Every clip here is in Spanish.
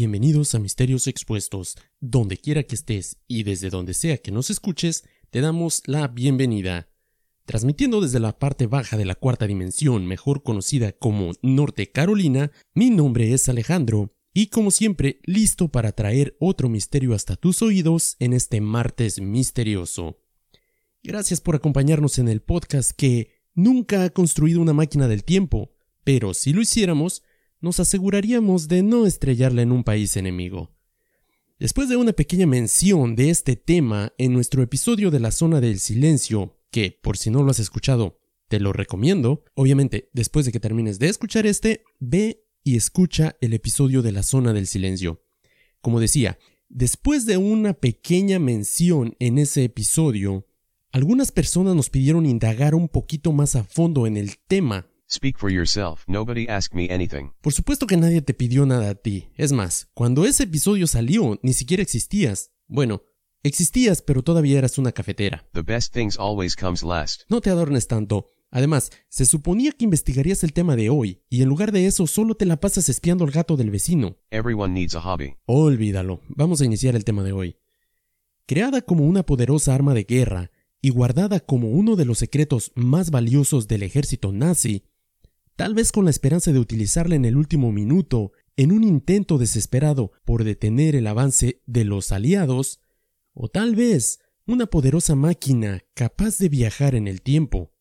Bienvenidos a Misterios Expuestos. Donde quiera que estés y desde donde sea que nos escuches, te damos la bienvenida. Transmitiendo desde la parte baja de la cuarta dimensión, mejor conocida como Norte Carolina, mi nombre es Alejandro y como siempre listo para traer otro misterio hasta tus oídos en este martes misterioso. Gracias por acompañarnos en el podcast que nunca ha construido una máquina del tiempo, pero si lo hiciéramos, nos aseguraríamos de no estrellarla en un país enemigo. Después de una pequeña mención de este tema en nuestro episodio de la zona del silencio, que por si no lo has escuchado, te lo recomiendo, obviamente después de que termines de escuchar este, ve y escucha el episodio de la zona del silencio. Como decía, después de una pequeña mención en ese episodio, algunas personas nos pidieron indagar un poquito más a fondo en el tema Speak for yourself. Nobody asked me anything. Por supuesto que nadie te pidió nada a ti. Es más, cuando ese episodio salió, ni siquiera existías. Bueno, existías, pero todavía eras una cafetera. The best things always comes last. No te adornes tanto. Además, se suponía que investigarías el tema de hoy, y en lugar de eso solo te la pasas espiando al gato del vecino. Everyone needs a hobby. Olvídalo. Vamos a iniciar el tema de hoy. Creada como una poderosa arma de guerra y guardada como uno de los secretos más valiosos del ejército nazi, tal vez con la esperanza de utilizarla en el último minuto en un intento desesperado por detener el avance de los aliados, o tal vez una poderosa máquina capaz de viajar en el tiempo.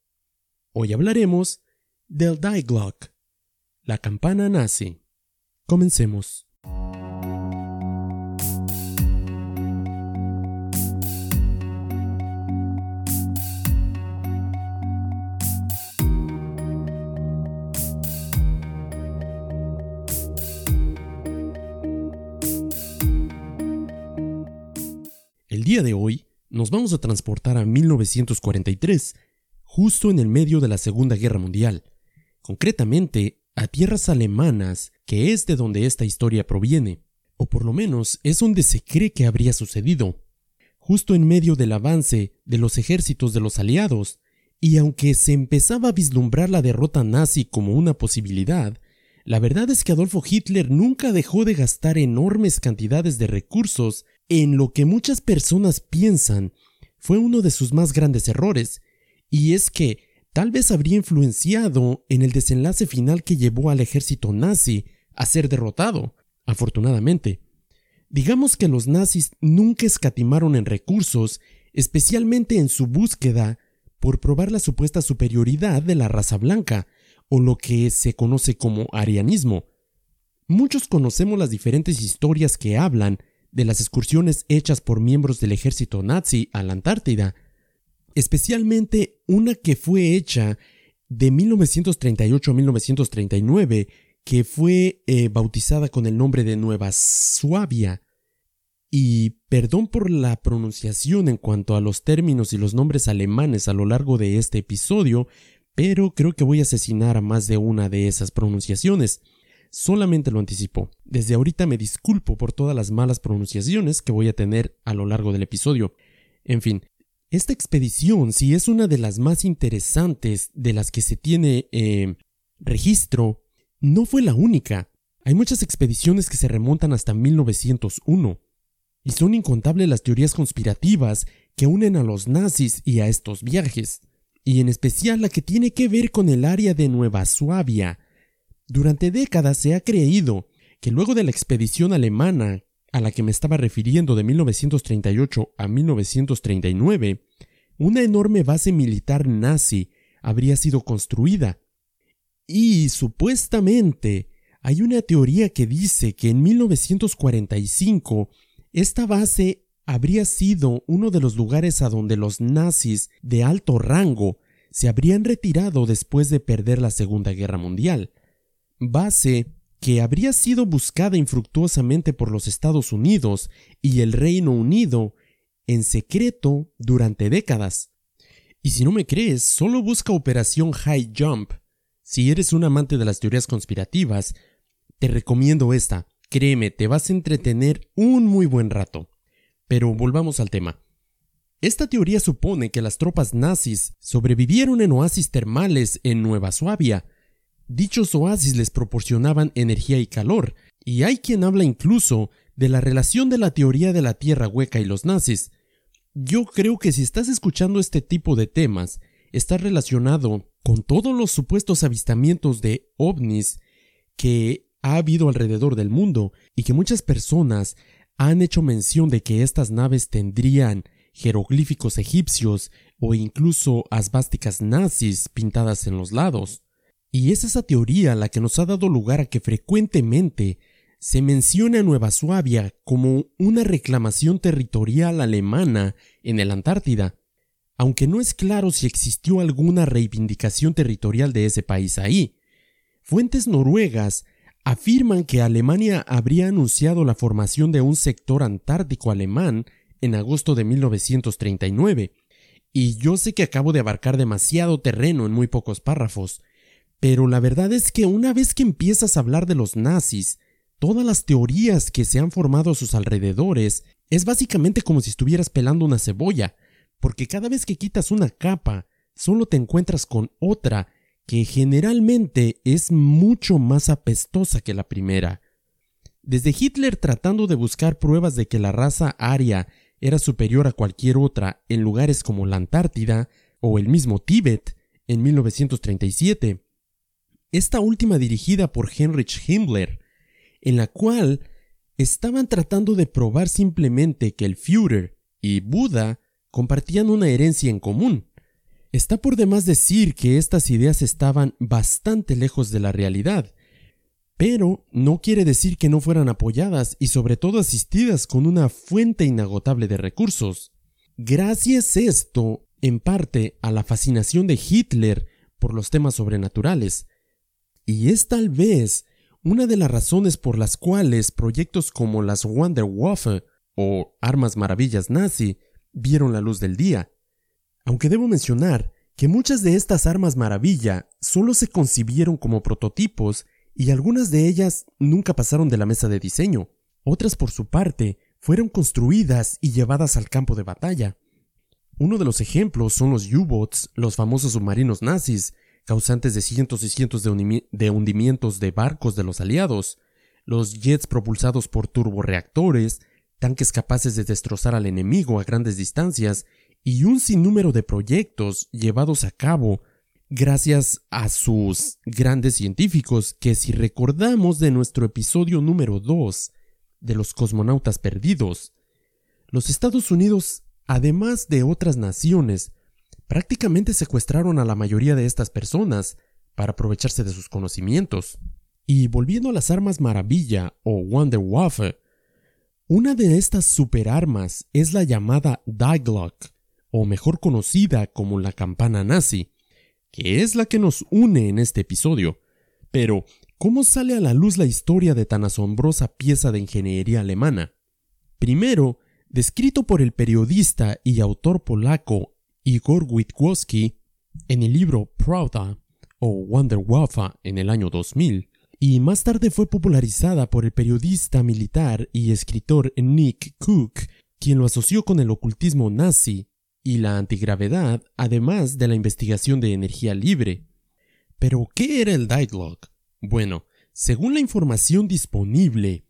Hoy hablaremos del Die Glock, la campana nazi. Comencemos. Día de hoy nos vamos a transportar a 1943, justo en el medio de la Segunda Guerra Mundial, concretamente a tierras alemanas, que es de donde esta historia proviene, o por lo menos es donde se cree que habría sucedido, justo en medio del avance de los ejércitos de los aliados, y aunque se empezaba a vislumbrar la derrota nazi como una posibilidad, la verdad es que Adolfo Hitler nunca dejó de gastar enormes cantidades de recursos en lo que muchas personas piensan fue uno de sus más grandes errores, y es que tal vez habría influenciado en el desenlace final que llevó al ejército nazi a ser derrotado, afortunadamente. Digamos que los nazis nunca escatimaron en recursos, especialmente en su búsqueda por probar la supuesta superioridad de la raza blanca, o lo que se conoce como arianismo. Muchos conocemos las diferentes historias que hablan de las excursiones hechas por miembros del ejército nazi a la Antártida, especialmente una que fue hecha de 1938 a 1939, que fue eh, bautizada con el nombre de Nueva Suabia. Y perdón por la pronunciación en cuanto a los términos y los nombres alemanes a lo largo de este episodio, pero creo que voy a asesinar a más de una de esas pronunciaciones. Solamente lo anticipo. Desde ahorita me disculpo por todas las malas pronunciaciones que voy a tener a lo largo del episodio. En fin, esta expedición, si es una de las más interesantes de las que se tiene eh, registro, no fue la única. Hay muchas expediciones que se remontan hasta 1901. Y son incontables las teorías conspirativas que unen a los nazis y a estos viajes. Y en especial la que tiene que ver con el área de Nueva Suabia, durante décadas se ha creído que luego de la expedición alemana a la que me estaba refiriendo de 1938 a 1939, una enorme base militar nazi habría sido construida. Y supuestamente hay una teoría que dice que en 1945 esta base habría sido uno de los lugares a donde los nazis de alto rango se habrían retirado después de perder la Segunda Guerra Mundial base que habría sido buscada infructuosamente por los Estados Unidos y el Reino Unido en secreto durante décadas. Y si no me crees, solo busca Operación High Jump. Si eres un amante de las teorías conspirativas, te recomiendo esta. Créeme, te vas a entretener un muy buen rato. Pero volvamos al tema. Esta teoría supone que las tropas nazis sobrevivieron en oasis termales en Nueva Suabia, Dichos oasis les proporcionaban energía y calor, Y hay quien habla incluso de la relación de la teoría de la Tierra hueca y los nazis. Yo creo que si estás escuchando este tipo de temas, está relacionado con todos los supuestos avistamientos de ovnis que ha habido alrededor del mundo y que muchas personas han hecho mención de que estas naves tendrían jeroglíficos egipcios o incluso asbásticas nazis pintadas en los lados. Y es esa teoría la que nos ha dado lugar a que frecuentemente se menciona a Nueva Suabia como una reclamación territorial alemana en el Antártida, aunque no es claro si existió alguna reivindicación territorial de ese país ahí. Fuentes noruegas afirman que Alemania habría anunciado la formación de un sector antártico alemán en agosto de 1939, y yo sé que acabo de abarcar demasiado terreno en muy pocos párrafos, pero la verdad es que una vez que empiezas a hablar de los nazis, todas las teorías que se han formado a sus alrededores, es básicamente como si estuvieras pelando una cebolla, porque cada vez que quitas una capa, solo te encuentras con otra que generalmente es mucho más apestosa que la primera. Desde Hitler tratando de buscar pruebas de que la raza aria era superior a cualquier otra en lugares como la Antártida o el mismo Tíbet en 1937, esta última dirigida por Heinrich Himmler, en la cual estaban tratando de probar simplemente que el Führer y Buda compartían una herencia en común, Está por demás decir que estas ideas estaban bastante lejos de la realidad, pero no quiere decir que no fueran apoyadas y sobre todo asistidas con una fuente inagotable de recursos. Gracias esto, en parte, a la fascinación de Hitler por los temas sobrenaturales. Y es tal vez una de las razones por las cuales proyectos como las Wonderwaffe o Armas Maravillas Nazi vieron la luz del día. Aunque debo mencionar que muchas de estas armas maravilla solo se concibieron como prototipos y algunas de ellas nunca pasaron de la mesa de diseño. Otras, por su parte, fueron construidas y llevadas al campo de batalla. Uno de los ejemplos son los U-boats, los famosos submarinos nazis, causantes de cientos y cientos de, hundimientos de barcos de los aliados, los jets propulsados por turboreactores, tanques capaces de destrozar al enemigo a grandes distancias y un sinnúmero de proyectos llevados a cabo gracias a sus grandes científicos que si recordamos de nuestro episodio número 2 de los cosmonautas perdidos, los Estados Unidos, además de otras naciones, prácticamente secuestraron a la mayoría de estas personas para aprovecharse de sus conocimientos. Y volviendo a las armas maravilla o Wonderwaffe, una de estas superarmas es la llamada Die o mejor conocida como la campana nazi, que es la que nos une en este episodio. Pero, ¿cómo sale a la luz la historia de tan asombrosa pieza de ingeniería alemana? Primero, descrito por el periodista y autor polaco Igor Witkowski en el libro Pravda o Wonderwaffe en el año 2000, y más tarde fue popularizada por el periodista militar y escritor Nick Cook, quien lo asoció con el ocultismo nazi y la antigravedad, además de la investigación de energía libre. Pero, ¿qué era el Dialog? Bueno, según la información disponible,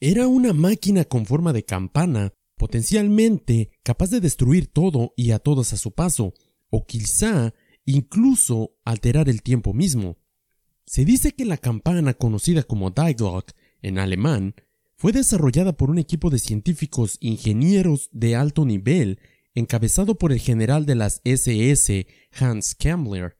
era una máquina con forma de campana, potencialmente capaz de destruir todo y a todos a su paso, o quizá incluso alterar el tiempo mismo. Se dice que la campana conocida como Dialog en alemán fue desarrollada por un equipo de científicos ingenieros de alto nivel encabezado por el general de las SS Hans Kemmler,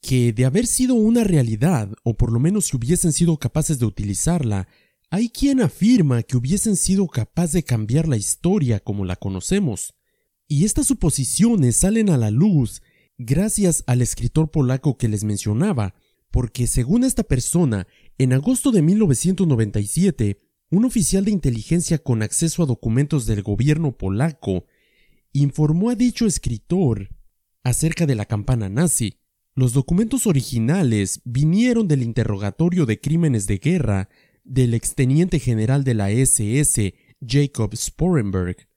que de haber sido una realidad, o por lo menos si hubiesen sido capaces de utilizarla, hay quien afirma que hubiesen sido capaces de cambiar la historia como la conocemos. Y estas suposiciones salen a la luz gracias al escritor polaco que les mencionaba, porque según esta persona, en agosto de 1997, un oficial de inteligencia con acceso a documentos del gobierno polaco informó a dicho escritor acerca de la campana nazi. Los documentos originales vinieron del interrogatorio de crímenes de guerra del exteniente general de la SS Jacob Sporenberg.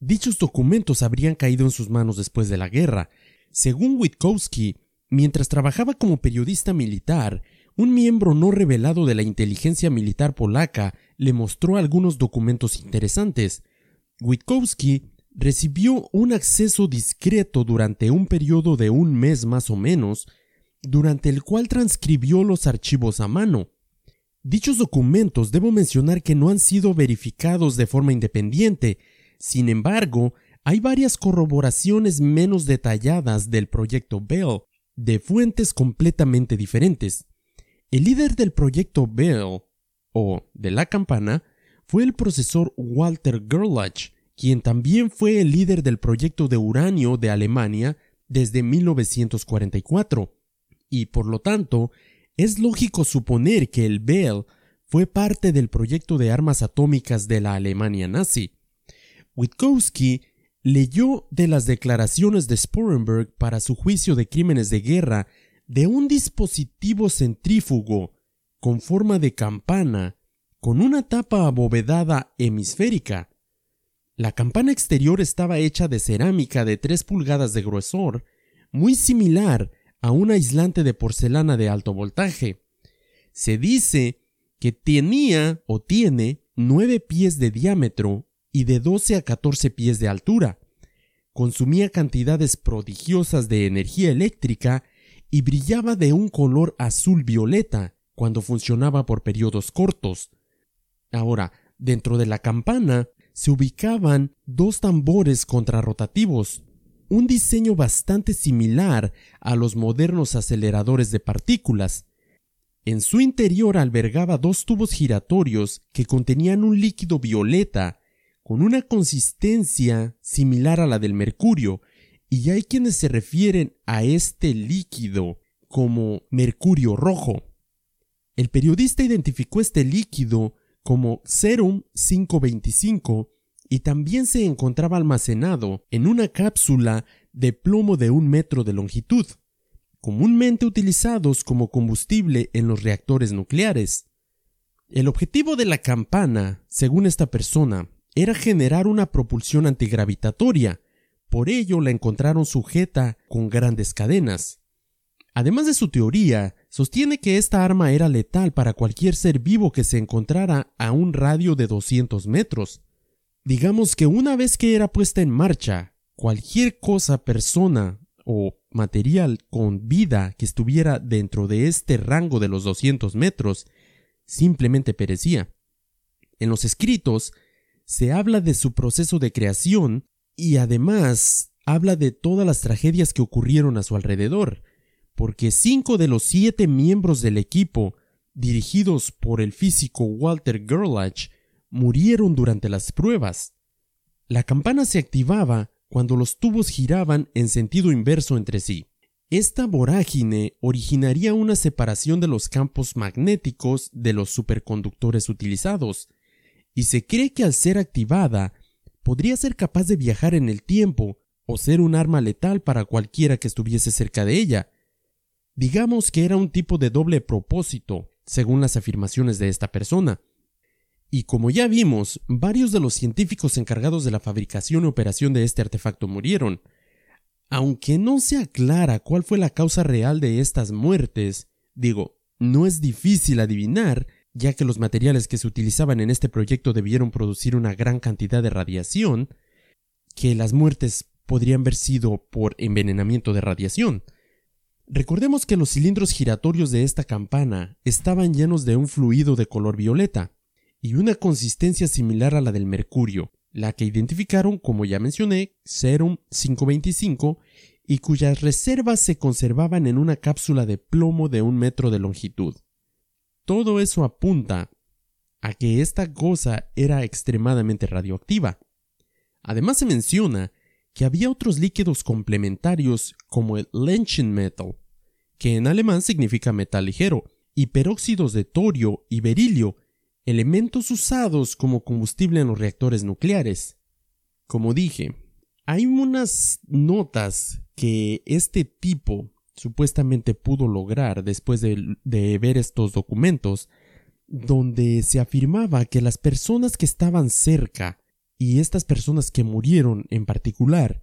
Dichos documentos habrían caído en sus manos después de la guerra. Según Witkowski, mientras trabajaba como periodista militar, un miembro no revelado de la inteligencia militar polaca le mostró algunos documentos interesantes. Witkowski recibió un acceso discreto durante un periodo de un mes más o menos, durante el cual transcribió los archivos a mano. Dichos documentos debo mencionar que no han sido verificados de forma independiente, sin embargo, hay varias corroboraciones menos detalladas del proyecto Bell, de fuentes completamente diferentes. El líder del proyecto Bell, o de la campana, fue el profesor Walter Gerlach, quien también fue el líder del proyecto de uranio de Alemania desde 1944, y por lo tanto, es lógico suponer que el Bell fue parte del proyecto de armas atómicas de la Alemania nazi. Witkowski leyó de las declaraciones de Sporenberg para su juicio de crímenes de guerra de un dispositivo centrífugo con forma de campana con una tapa abovedada hemisférica. La campana exterior estaba hecha de cerámica de 3 pulgadas de grosor, muy similar a un aislante de porcelana de alto voltaje. Se dice que tenía o tiene 9 pies de diámetro y de 12 a 14 pies de altura. Consumía cantidades prodigiosas de energía eléctrica y brillaba de un color azul violeta cuando funcionaba por periodos cortos. Ahora, dentro de la campana se ubicaban dos tambores contrarrotativos, un diseño bastante similar a los modernos aceleradores de partículas. En su interior albergaba dos tubos giratorios que contenían un líquido violeta con una consistencia similar a la del mercurio, y hay quienes se refieren a este líquido como mercurio rojo. El periodista identificó este líquido como Serum 525 y también se encontraba almacenado en una cápsula de plomo de un metro de longitud, comúnmente utilizados como combustible en los reactores nucleares. El objetivo de la campana, según esta persona, era generar una propulsión antigravitatoria, por ello la encontraron sujeta con grandes cadenas. Además de su teoría, sostiene que esta arma era letal para cualquier ser vivo que se encontrara a un radio de 200 metros. Digamos que una vez que era puesta en marcha, cualquier cosa, persona o material con vida que estuviera dentro de este rango de los 200 metros simplemente perecía. En los escritos se habla de su proceso de creación y además habla de todas las tragedias que ocurrieron a su alrededor, porque cinco de los siete miembros del equipo, dirigidos por el físico Walter Gerlach, murieron durante las pruebas. La campana se activaba cuando los tubos giraban en sentido inverso entre sí. Esta vorágine originaría una separación de los campos magnéticos de los superconductores utilizados, y se cree que al ser activada podría ser capaz de viajar en el tiempo o ser un arma letal para cualquiera que estuviese cerca de ella. Digamos que era un tipo de doble propósito, según las afirmaciones de esta persona. Y como ya vimos, varios de los científicos encargados de la fabricación y operación de este artefacto murieron. Aunque no se aclara cuál fue la causa real de estas muertes, digo, no es difícil adivinar ya que los materiales que se utilizaban en este proyecto debieron producir una gran cantidad de radiación, que las muertes podrían haber sido por envenenamiento de radiación. Recordemos que los cilindros giratorios de esta campana estaban llenos de un fluido de color violeta y una consistencia similar a la del mercurio, la que identificaron, como ya mencioné, Serum 525 y cuyas reservas se conservaban en una cápsula de plomo de un metro de longitud. Todo eso apunta a que esta cosa era extremadamente radioactiva. Además se menciona que había otros líquidos complementarios como el Metal, que en alemán significa metal ligero, y peróxidos de torio y berilio, elementos usados como combustible en los reactores nucleares. Como dije, hay unas notas que este tipo supuestamente pudo lograr después de, ver estos documentos, donde se afirmaba que las personas que estaban cerca y estas personas que murieron en particular,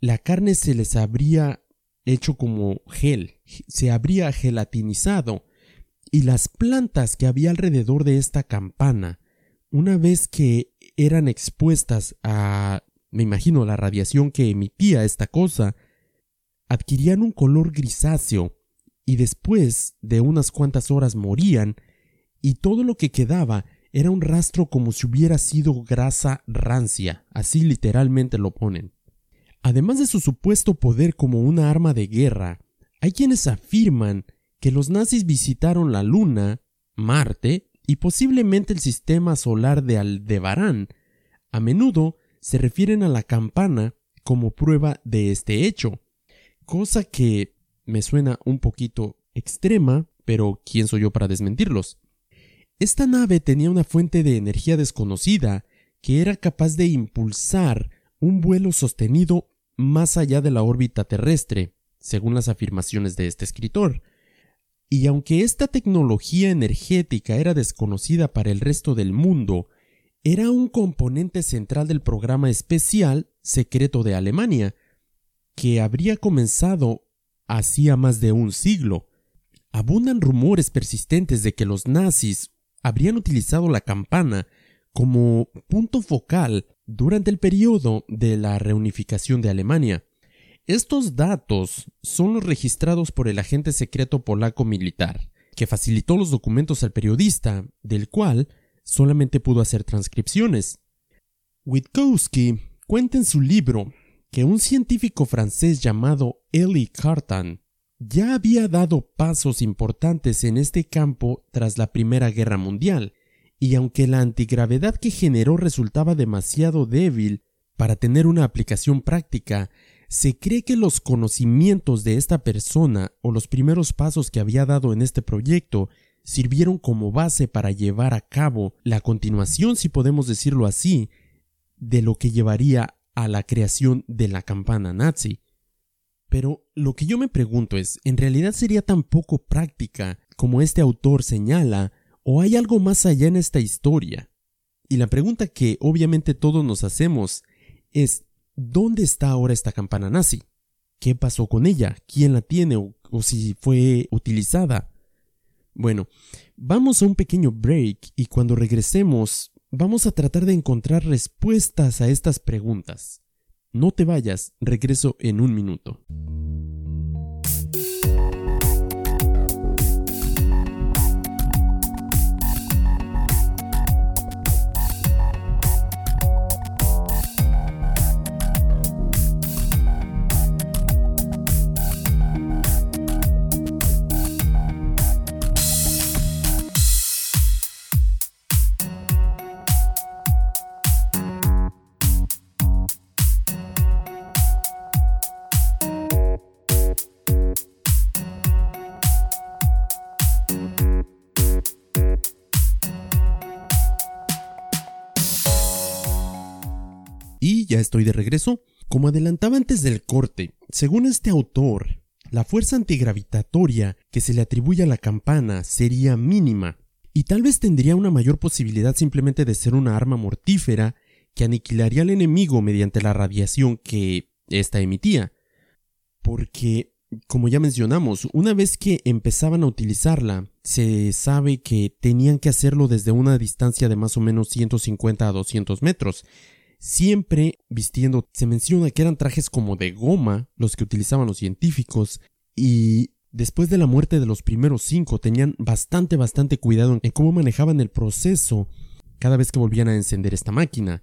la carne se les habría hecho como gel, se habría gelatinizado y las plantas que había alrededor de esta campana, una vez que eran expuestas a, me imagino, la radiación que emitía esta cosa, adquirían un color grisáceo y después de unas cuantas horas morían y todo lo que quedaba era un rastro como si hubiera sido grasa rancia, así literalmente lo ponen. Además de su supuesto poder como una arma de guerra, hay quienes afirman que los nazis visitaron la Luna, Marte y posiblemente el sistema solar de Aldebarán. A menudo se refieren a la campana como prueba de este hecho, cosa que me suena un poquito extrema, pero ¿quién soy yo para desmentirlos? Esta nave tenía una fuente de energía desconocida que era capaz de impulsar un vuelo sostenido más allá de la órbita terrestre, según las afirmaciones de este escritor. Y aunque esta tecnología energética era desconocida para el resto del mundo, era un componente central del programa especial secreto de Alemania, que habría comenzado hacía más de un siglo. Abundan rumores persistentes de que los nazis habrían utilizado la campana como punto focal durante el periodo de la reunificación de Alemania. Estos datos son los registrados por el agente secreto polaco militar, que facilitó los documentos al periodista, del cual solamente pudo hacer transcripciones. Witkowski cuenta en su libro que un científico francés llamado Elie Cartan ya había dado pasos importantes en este campo tras la Primera Guerra Mundial, y aunque la antigravedad que generó resultaba demasiado débil para tener una aplicación práctica, se cree que los conocimientos de esta persona o los primeros pasos que había dado en este proyecto sirvieron como base para llevar a cabo la continuación, si podemos decirlo así, de lo que llevaría a la creación de la campana nazi. Pero lo que yo me pregunto es, ¿en realidad sería tan poco práctica como este autor señala o hay algo más allá en esta historia? Y la pregunta que obviamente todos nos hacemos es, ¿dónde está ahora esta campana nazi? ¿Qué pasó con ella? ¿Quién la tiene? ¿O, si fue utilizada? Bueno, vamos a un pequeño break y cuando regresemos vamos a tratar de encontrar respuestas a estas preguntas. No te vayas, regreso en un minuto. Ya estoy de regreso. Como adelantaba antes del corte, según este autor, la fuerza antigravitatoria que se le atribuye a la campana sería mínima, y tal vez tendría una mayor posibilidad simplemente de ser una arma mortífera que aniquilaría al enemigo mediante la radiación que ésta emitía. Porque, como ya mencionamos, una vez que empezaban a utilizarla, se sabe que tenían que hacerlo desde una distancia de más o menos 150 a 200 metros, siempre vistiendo, se menciona que eran trajes como de goma los que utilizaban los científicos y después de la muerte de los primeros cinco tenían bastante, bastante cuidado en cómo manejaban el proceso cada vez que volvían a encender esta máquina.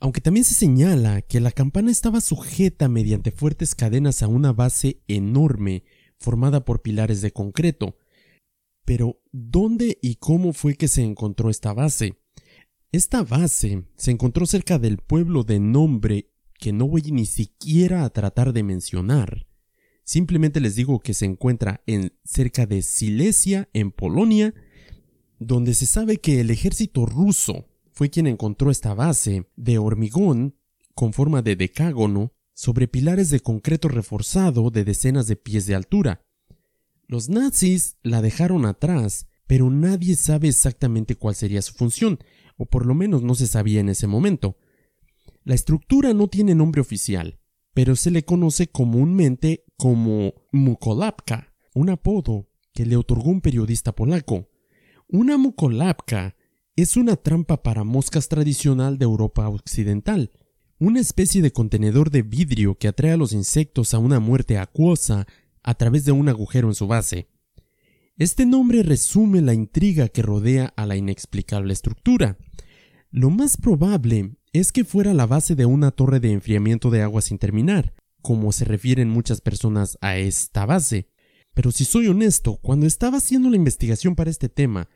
Aunque también se señala que la campana estaba sujeta mediante fuertes cadenas a una base enorme formada por pilares de concreto. Pero, ¿dónde y cómo fue que se encontró esta base? Esta base se encontró cerca del pueblo de nombre que no voy ni siquiera a tratar de mencionar. Simplemente les digo que se encuentra en cerca de Silesia, en Polonia, donde se sabe que el ejército ruso fue quien encontró esta base de hormigón con forma de decágono sobre pilares de concreto reforzado de decenas de pies de altura. Los nazis la dejaron atrás, pero nadie sabe exactamente cuál sería su función, o por lo menos no se sabía en ese momento. La estructura no tiene nombre oficial, pero se le conoce comúnmente como Mukolapka, un apodo que le otorgó un periodista polaco. Una mucolapka es una trampa para moscas tradicional de Europa Occidental, una especie de contenedor de vidrio que atrae a los insectos a una muerte acuosa a través de un agujero en su base. Este nombre resume la intriga que rodea a la inexplicable estructura. Lo más probable es que fuera la base de una torre de enfriamiento de agua sin terminar, como se refieren muchas personas a esta base. Pero si soy honesto, cuando estaba haciendo la investigación para este tema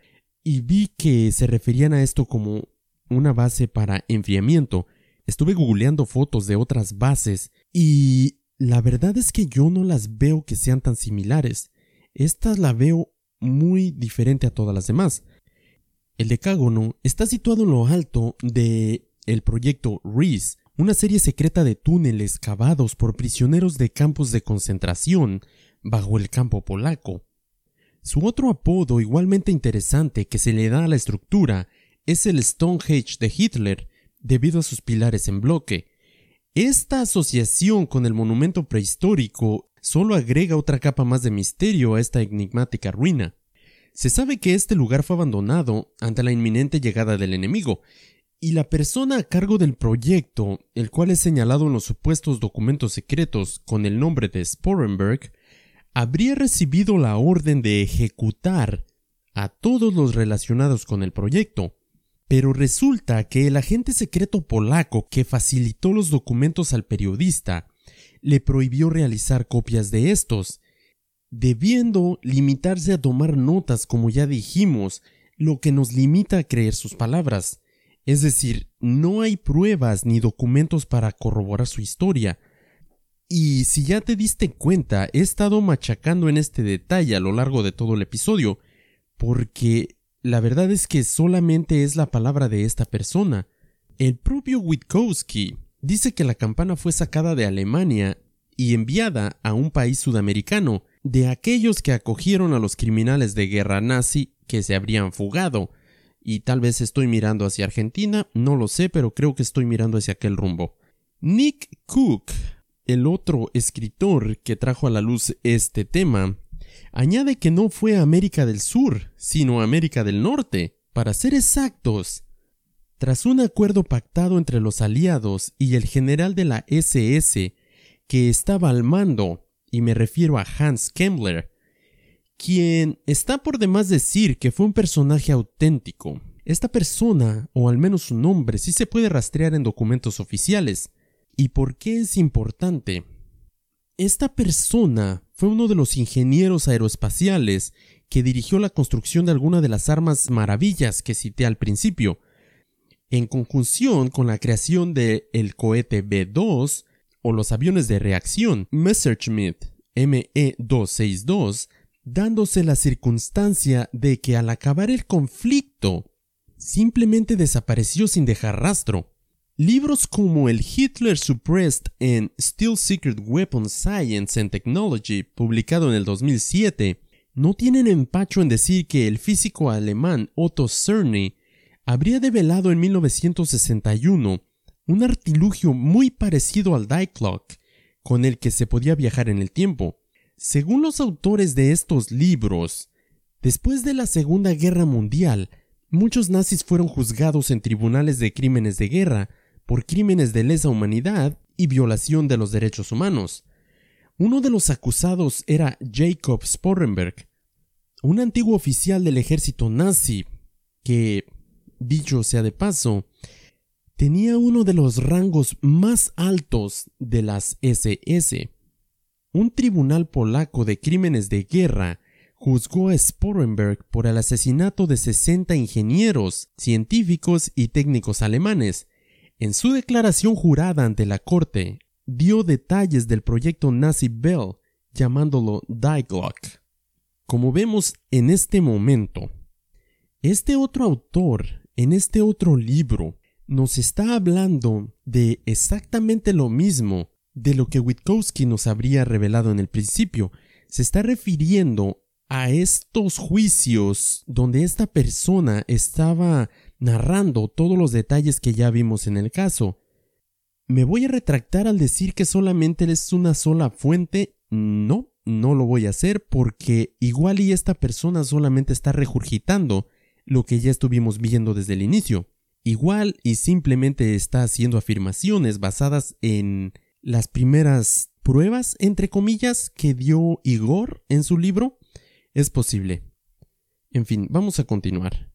y vi que se referían a esto como una base para enfriamiento, estuve googleando fotos de otras bases y la verdad es que yo no las veo que sean tan similares. Estas la veo muy diferente a todas las demás. El decágono está situado en lo alto de el proyecto REES, una serie secreta de túneles cavados por prisioneros de campos de concentración bajo el campo polaco. Su otro apodo igualmente interesante que se le da a la estructura es el Stonehenge de Hitler, debido a sus pilares en bloque. Esta asociación con el monumento prehistórico solo agrega otra capa más de misterio a esta enigmática ruina. Se sabe que este lugar fue abandonado ante la inminente llegada del enemigo, y la persona a cargo del proyecto, el cual es señalado en los supuestos documentos secretos con el nombre de Sporenberg, habría recibido la orden de ejecutar a todos los relacionados con el proyecto. Pero resulta que el agente secreto polaco que facilitó los documentos al periodista le prohibió realizar copias de estos, debiendo limitarse a tomar notas como ya dijimos, lo que nos limita a creer sus palabras. Es decir, no hay pruebas ni documentos para corroborar su historia, y si ya te diste cuenta, he estado machacando en este detalle a lo largo de todo el episodio, porque la verdad es que solamente es la palabra de esta persona. El propio Witkowski dice que la campana fue sacada de Alemania y enviada a un país sudamericano, de aquellos que acogieron a los criminales de guerra nazi que se habrían fugado. Y tal vez estoy mirando hacia Argentina, no lo sé, pero creo que estoy mirando hacia aquel rumbo. Nick Cook el otro escritor que trajo a la luz este tema, añade que no fue América del Sur, sino América del Norte, para ser exactos. Tras un acuerdo pactado entre los aliados y el general de la SS que estaba al mando, y me refiero a Hans Kemmler, quien está por demás decir que fue un personaje auténtico. Esta persona, o al menos su nombre, sí se puede rastrear en documentos oficiales, ¿Y por qué es importante? Esta persona fue uno de los ingenieros aeroespaciales que dirigió la construcción de alguna de las armas maravillas que cité al principio, en conjunción con la creación del el cohete B-2 o los aviones de reacción Messerschmitt ME-262, dándose la circunstancia de que al acabar el conflicto simplemente desapareció sin dejar rastro. Libros como el Hitler Suppressed en Still Secret Weapons Science and Technology, publicado en el 2007, no tienen empacho en decir que el físico alemán Otto Cerny habría develado en 1961 un artilugio muy parecido al Die Clock, con el que se podía viajar en el tiempo. Según los autores de estos libros, después de la Segunda Guerra Mundial, muchos nazis fueron juzgados en tribunales de crímenes de guerra por crímenes de lesa humanidad y violación de los derechos humanos. Uno de los acusados era Jacob Sporenberg, un antiguo oficial del ejército nazi que, dicho sea de paso, tenía uno de los rangos más altos de las SS. Un tribunal polaco de crímenes de guerra juzgó a Sporenberg por el asesinato de 60 ingenieros, científicos y técnicos alemanes, en su declaración jurada ante la corte, dio detalles del proyecto Nazi Bell, llamándolo Die Glock. Como vemos en este momento, este otro autor, en este otro libro, nos está hablando de exactamente lo mismo de lo que Witkowski nos habría revelado en el principio. Se está refiriendo a estos juicios donde esta persona estaba narrando todos los detalles que ya vimos en el caso. Me voy a retractar al decir que solamente es una sola fuente. No, no lo voy a hacer porque igual y esta persona solamente está regurgitando lo que ya estuvimos viendo desde el inicio. Igual y simplemente está haciendo afirmaciones basadas en las primeras pruebas, entre comillas, que dio Igor en su libro. Es posible. En fin, vamos a continuar.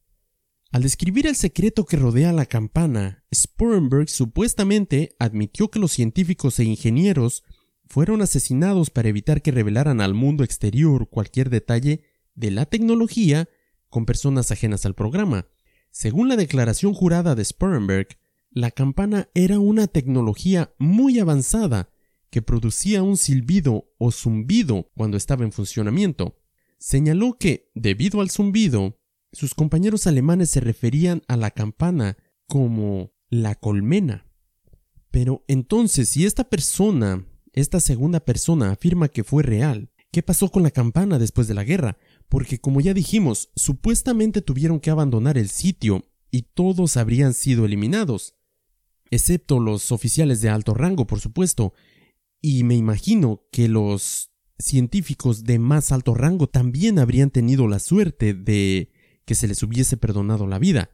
Al describir el secreto que rodea la campana, Sporenberg supuestamente admitió que los científicos e ingenieros fueron asesinados para evitar que revelaran al mundo exterior cualquier detalle de la tecnología con personas ajenas al programa. Según la declaración jurada de Sporenberg, la campana era una tecnología muy avanzada que producía un silbido o zumbido cuando estaba en funcionamiento. Señaló que, debido al zumbido, sus compañeros alemanes se referían a la campana como la colmena. Pero entonces, si esta persona, esta segunda persona, afirma que fue real, ¿qué pasó con la campana después de la guerra? Porque como ya dijimos, supuestamente tuvieron que abandonar el sitio y todos habrían sido eliminados, excepto los oficiales de alto rango, por supuesto, y me imagino que los científicos de más alto rango también habrían tenido la suerte de que se les hubiese perdonado la vida.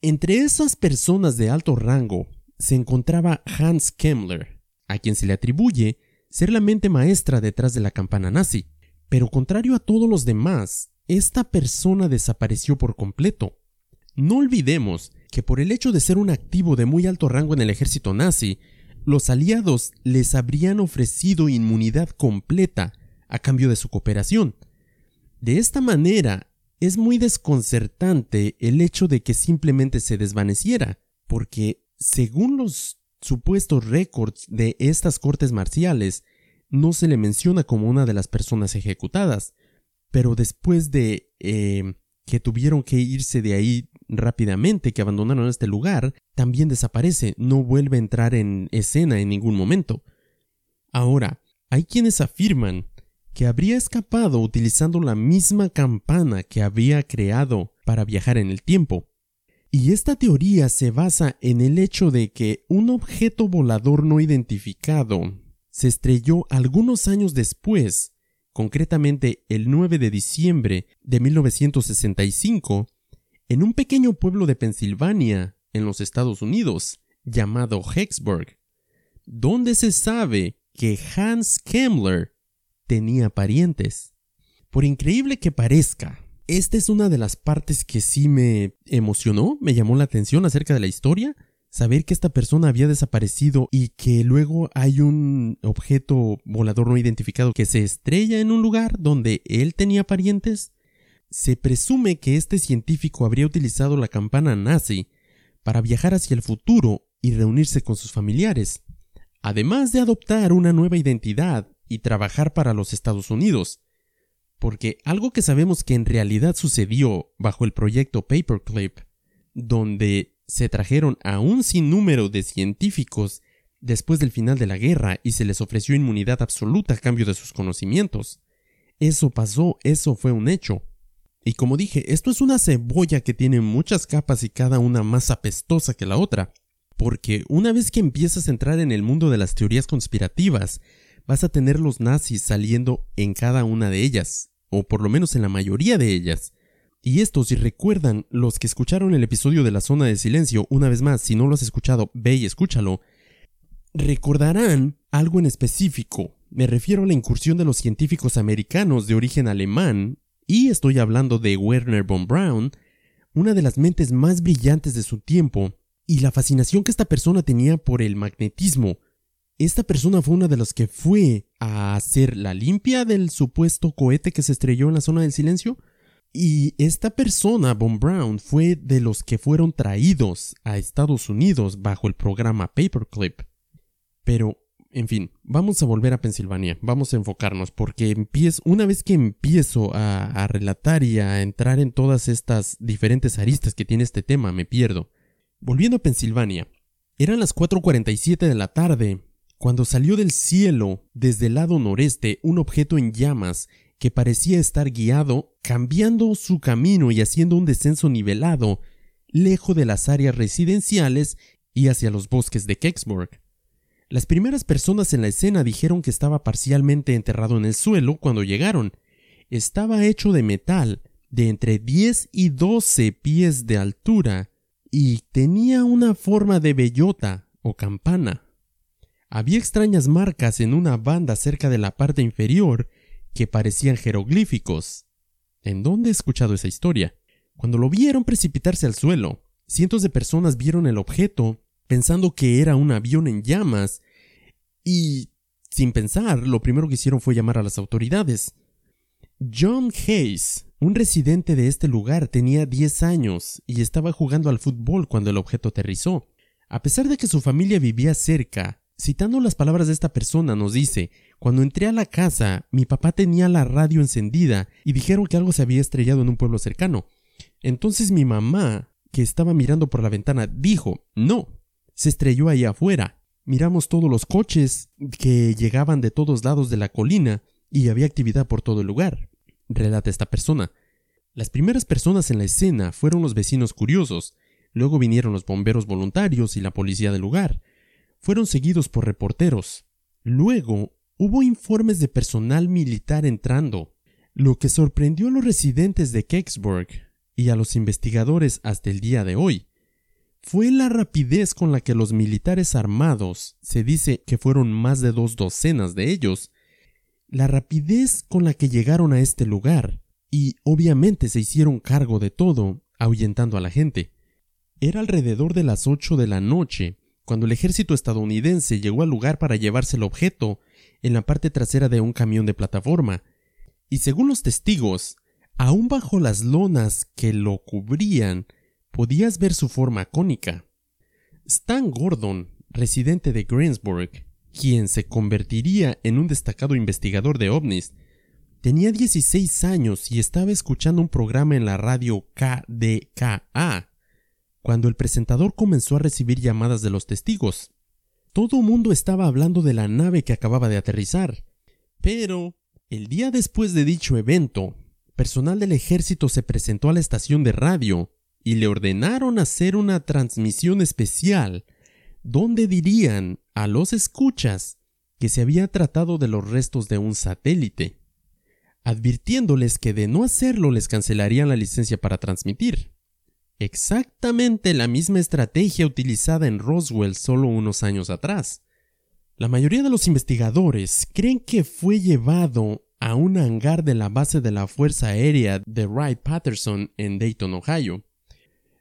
Entre esas personas de alto rango se encontraba Hans Kemmler, a quien se le atribuye ser la mente maestra detrás de la campana nazi. Pero contrario a todos los demás, esta persona desapareció por completo. No olvidemos que por el hecho de ser un activo de muy alto rango en el ejército nazi, los aliados les habrían ofrecido inmunidad completa a cambio de su cooperación. De esta manera, es muy desconcertante el hecho de que simplemente se desvaneciera, porque según los supuestos récords de estas cortes marciales, no se le menciona como una de las personas ejecutadas, pero después de eh, que tuvieron que irse de ahí rápidamente, que abandonaron este lugar, también desaparece, no vuelve a entrar en escena en ningún momento. Ahora, hay quienes afirman que habría escapado utilizando la misma campana que había creado para viajar en el tiempo. Y esta teoría se basa en el hecho de que un objeto volador no identificado se estrelló algunos años después, concretamente el 9 de diciembre de 1965, en un pequeño pueblo de Pensilvania, en los Estados Unidos, llamado Hexburg, donde se sabe que Hans Kemmler tenía parientes. Por increíble que parezca, esta es una de las partes que sí me emocionó, me llamó la atención acerca de la historia, saber que esta persona había desaparecido y que luego hay un objeto volador no identificado que se estrella en un lugar donde él tenía parientes. Se presume que este científico habría utilizado la campana nazi para viajar hacia el futuro y reunirse con sus familiares, además de adoptar una nueva identidad y trabajar para los Estados Unidos. Porque algo que sabemos que en realidad sucedió bajo el proyecto Paperclip, donde se trajeron a un sinnúmero de científicos después del final de la guerra y se les ofreció inmunidad absoluta a cambio de sus conocimientos. Eso pasó, eso fue un hecho. Y como dije, esto es una cebolla que tiene muchas capas y cada una más apestosa que la otra. Porque una vez que empiezas a entrar en el mundo de las teorías conspirativas, vas a tener los nazis saliendo en cada una de ellas, o por lo menos en la mayoría de ellas. Y esto, si recuerdan, los que escucharon el episodio de la zona de silencio, una vez más, si no lo has escuchado, ve y escúchalo, recordarán algo en específico. Me refiero a la incursión de los científicos americanos de origen alemán, y estoy hablando de Werner von Braun, una de las mentes más brillantes de su tiempo, y la fascinación que esta persona tenía por el magnetismo, esta persona fue una de las que fue a hacer la limpia del supuesto cohete que se estrelló en la zona del silencio. Y esta persona, Von Brown, fue de los que fueron traídos a Estados Unidos bajo el programa Paperclip. Pero, en fin, vamos a volver a Pensilvania, vamos a enfocarnos, porque empiezo, una vez que empiezo a, a relatar y a entrar en todas estas diferentes aristas que tiene este tema, me pierdo. Volviendo a Pensilvania, eran las 4.47 de la tarde cuando salió del cielo desde el lado noreste un objeto en llamas que parecía estar guiado, cambiando su camino y haciendo un descenso nivelado, lejos de las áreas residenciales y hacia los bosques de Kecksburg. Las primeras personas en la escena dijeron que estaba parcialmente enterrado en el suelo cuando llegaron. Estaba hecho de metal, de entre 10 y 12 pies de altura, y tenía una forma de bellota o campana. Había extrañas marcas en una banda cerca de la parte inferior que parecían jeroglíficos. ¿En dónde he escuchado esa historia? Cuando lo vieron precipitarse al suelo, cientos de personas vieron el objeto pensando que era un avión en llamas y, sin pensar, lo primero que hicieron fue llamar a las autoridades. John Hayes, un residente de este lugar, tenía 10 años y estaba jugando al fútbol cuando el objeto aterrizó. A pesar de que su familia vivía cerca, citando las palabras de esta persona, nos dice, cuando entré a la casa, mi papá tenía la radio encendida y dijeron que algo se había estrellado en un pueblo cercano. Entonces mi mamá, que estaba mirando por la ventana, dijo, no, se estrelló ahí afuera. Miramos todos los coches que llegaban de todos lados de la colina y había actividad por todo el lugar, relata esta persona. Las primeras personas en la escena fueron los vecinos curiosos, luego vinieron los bomberos voluntarios y la policía del lugar. Fueron seguidos por reporteros. Luego hubo informes de personal militar entrando, lo que sorprendió a los residentes de Kecksburg y a los investigadores hasta el día de hoy fue la rapidez con la que los militares armados, se dice que fueron más de dos docenas de ellos, la rapidez con la que llegaron a este lugar, y obviamente se hicieron cargo de todo, ahuyentando a la gente. Era alrededor de las ocho de la noche, cuando el ejército estadounidense llegó al lugar para llevarse el objeto en la parte trasera de un camión de plataforma, y según los testigos, aún bajo las lonas que lo cubrían, podías ver su forma cónica. Stan Gordon, residente de Greensburg, quien se convertiría en un destacado investigador de ovnis, tenía 16 años y estaba escuchando un programa en la radio KDKA, cuando el presentador comenzó a recibir llamadas de los testigos. Todo mundo estaba hablando de la nave que acababa de aterrizar. Pero, el día después de dicho evento, personal del ejército se presentó a la estación de radio y le ordenaron hacer una transmisión especial donde dirían a los escuchas que se había tratado de los restos de un satélite, advirtiéndoles que de no hacerlo les cancelarían la licencia para transmitir. Exactamente la misma estrategia utilizada en Roswell solo unos años atrás. La mayoría de los investigadores creen que fue llevado a un hangar de la base de la Fuerza Aérea de Wright Patterson en Dayton, Ohio,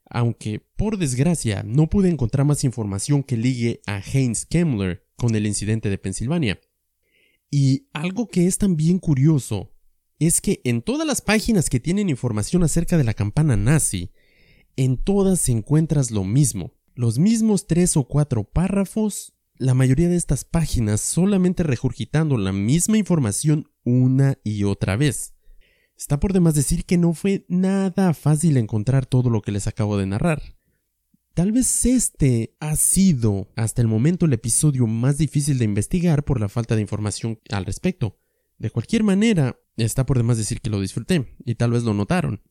aunque por desgracia no pude encontrar más información que ligue a Heinz Kemmler con el incidente de Pensilvania. Y algo que es también curioso es que en todas las páginas que tienen información acerca de la campana nazi, en todas encuentras lo mismo, los mismos tres o cuatro párrafos, la mayoría de estas páginas solamente regurgitando la misma información una y otra vez. Está por demás decir que no fue nada fácil encontrar todo lo que les acabo de narrar. Tal vez este ha sido hasta el momento el episodio más difícil de investigar por la falta de información al respecto. De cualquier manera, está por demás decir que lo disfruté, y tal vez lo notaron.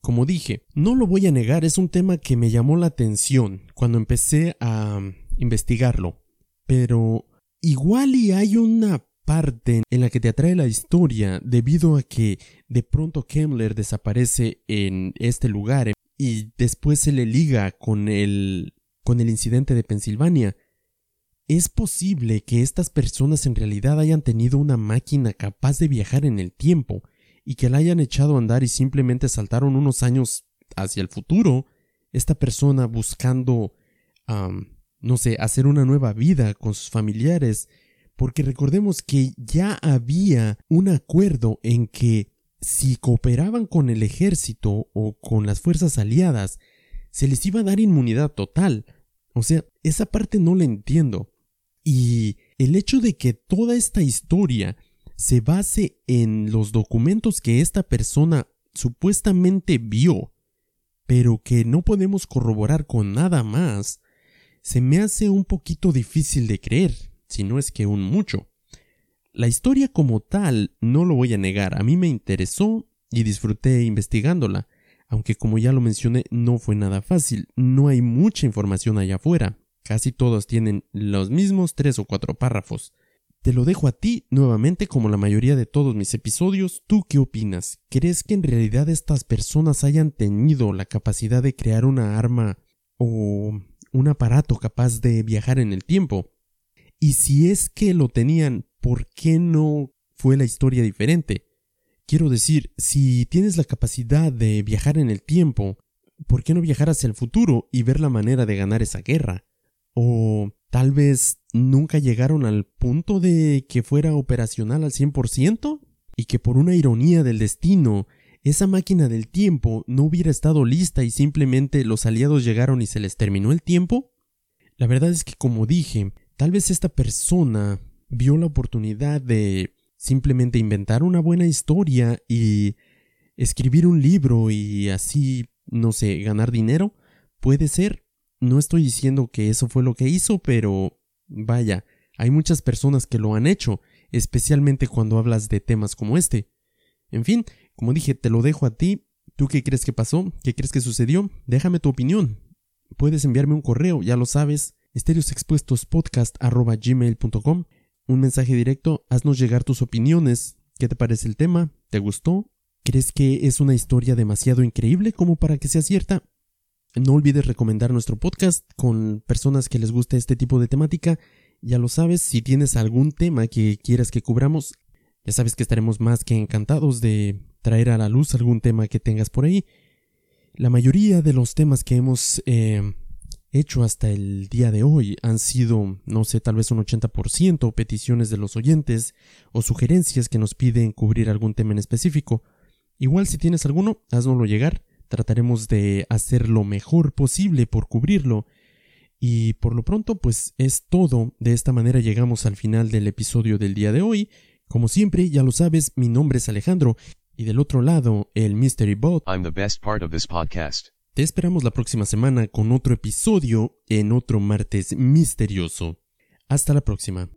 Como dije, no lo voy a negar, es un tema que me llamó la atención cuando empecé a investigarlo, pero igual y hay una parte en la que te atrae la historia debido a que de pronto Kemmler desaparece en este lugar y después se le liga con el con el incidente de Pensilvania. Es posible que estas personas en realidad hayan tenido una máquina capaz de viajar en el tiempo y que la hayan echado a andar y simplemente saltaron unos años hacia el futuro. Esta persona buscando, no sé, hacer una nueva vida con sus familiares porque recordemos que ya había un acuerdo en que si cooperaban con el ejército o con las fuerzas aliadas, se les iba a dar inmunidad total. O sea, esa parte no la entiendo. Y el hecho de que toda esta historia se base en los documentos que esta persona supuestamente vio, pero que no podemos corroborar con nada más, se me hace un poquito difícil de creer si no es que un mucho. La historia como tal, no lo voy a negar, a mí me interesó y disfruté investigándola, aunque como ya lo mencioné no fue nada fácil, no hay mucha información allá afuera, Casi todas tienen los mismos tres o cuatro párrafos. Te lo dejo a ti nuevamente como la mayoría de todos mis episodios. ¿Tú qué opinas? ¿Crees que en realidad estas personas hayan tenido la capacidad de crear una arma o un aparato capaz de viajar en el tiempo? Y si es que lo tenían, ¿por qué no fue la historia diferente? Quiero decir, si tienes la capacidad de viajar en el tiempo, ¿por qué no viajar hacia el futuro y ver la manera de ganar esa guerra? O tal vez nunca llegaron al punto de que fuera operacional al 100% y que por una ironía del destino, esa máquina del tiempo no hubiera estado lista y simplemente los aliados llegaron y se les terminó el tiempo? La verdad es que como dije, tal vez esta persona vio la oportunidad de simplemente inventar una buena historia y escribir un libro y así, no sé, ganar dinero. Puede ser. No estoy diciendo que eso fue lo que hizo, pero vaya, hay muchas personas que lo han hecho, especialmente cuando hablas de temas como este. En fin, como dije, te lo dejo a ti. ¿Tú qué crees que pasó? ¿Qué crees que sucedió? Déjame tu opinión. Puedes enviarme un correo, ya lo sabes, estereosexpuestospodcast.gmail.com un mensaje directo, haznos llegar tus opiniones. ¿Qué te parece el tema? ¿Te gustó? ¿Crees que es una historia demasiado increíble como para que sea cierta? No olvides recomendar nuestro podcast con personas que les guste este tipo de temática. Ya lo sabes, si tienes algún tema que quieras que cubramos, ya sabes que estaremos más que encantados de traer a la luz algún tema que tengas por ahí. La mayoría de los temas que hemos eh, hecho hasta el día de hoy han sido, no sé, tal vez un 80% peticiones de los oyentes o sugerencias que nos piden cubrir algún tema en específico. Igual si tienes alguno, haznoslo llegar. Trataremos de hacer lo mejor posible por cubrirlo. Y por lo pronto, pues es todo. De esta manera llegamos al final del episodio del día de hoy. Como siempre, ya lo sabes, mi nombre es Alejandro. Y del otro lado, el Mystery Bot. I'm the best part of this podcast. Te esperamos la próxima semana con otro episodio en otro martes misterioso. Hasta la próxima.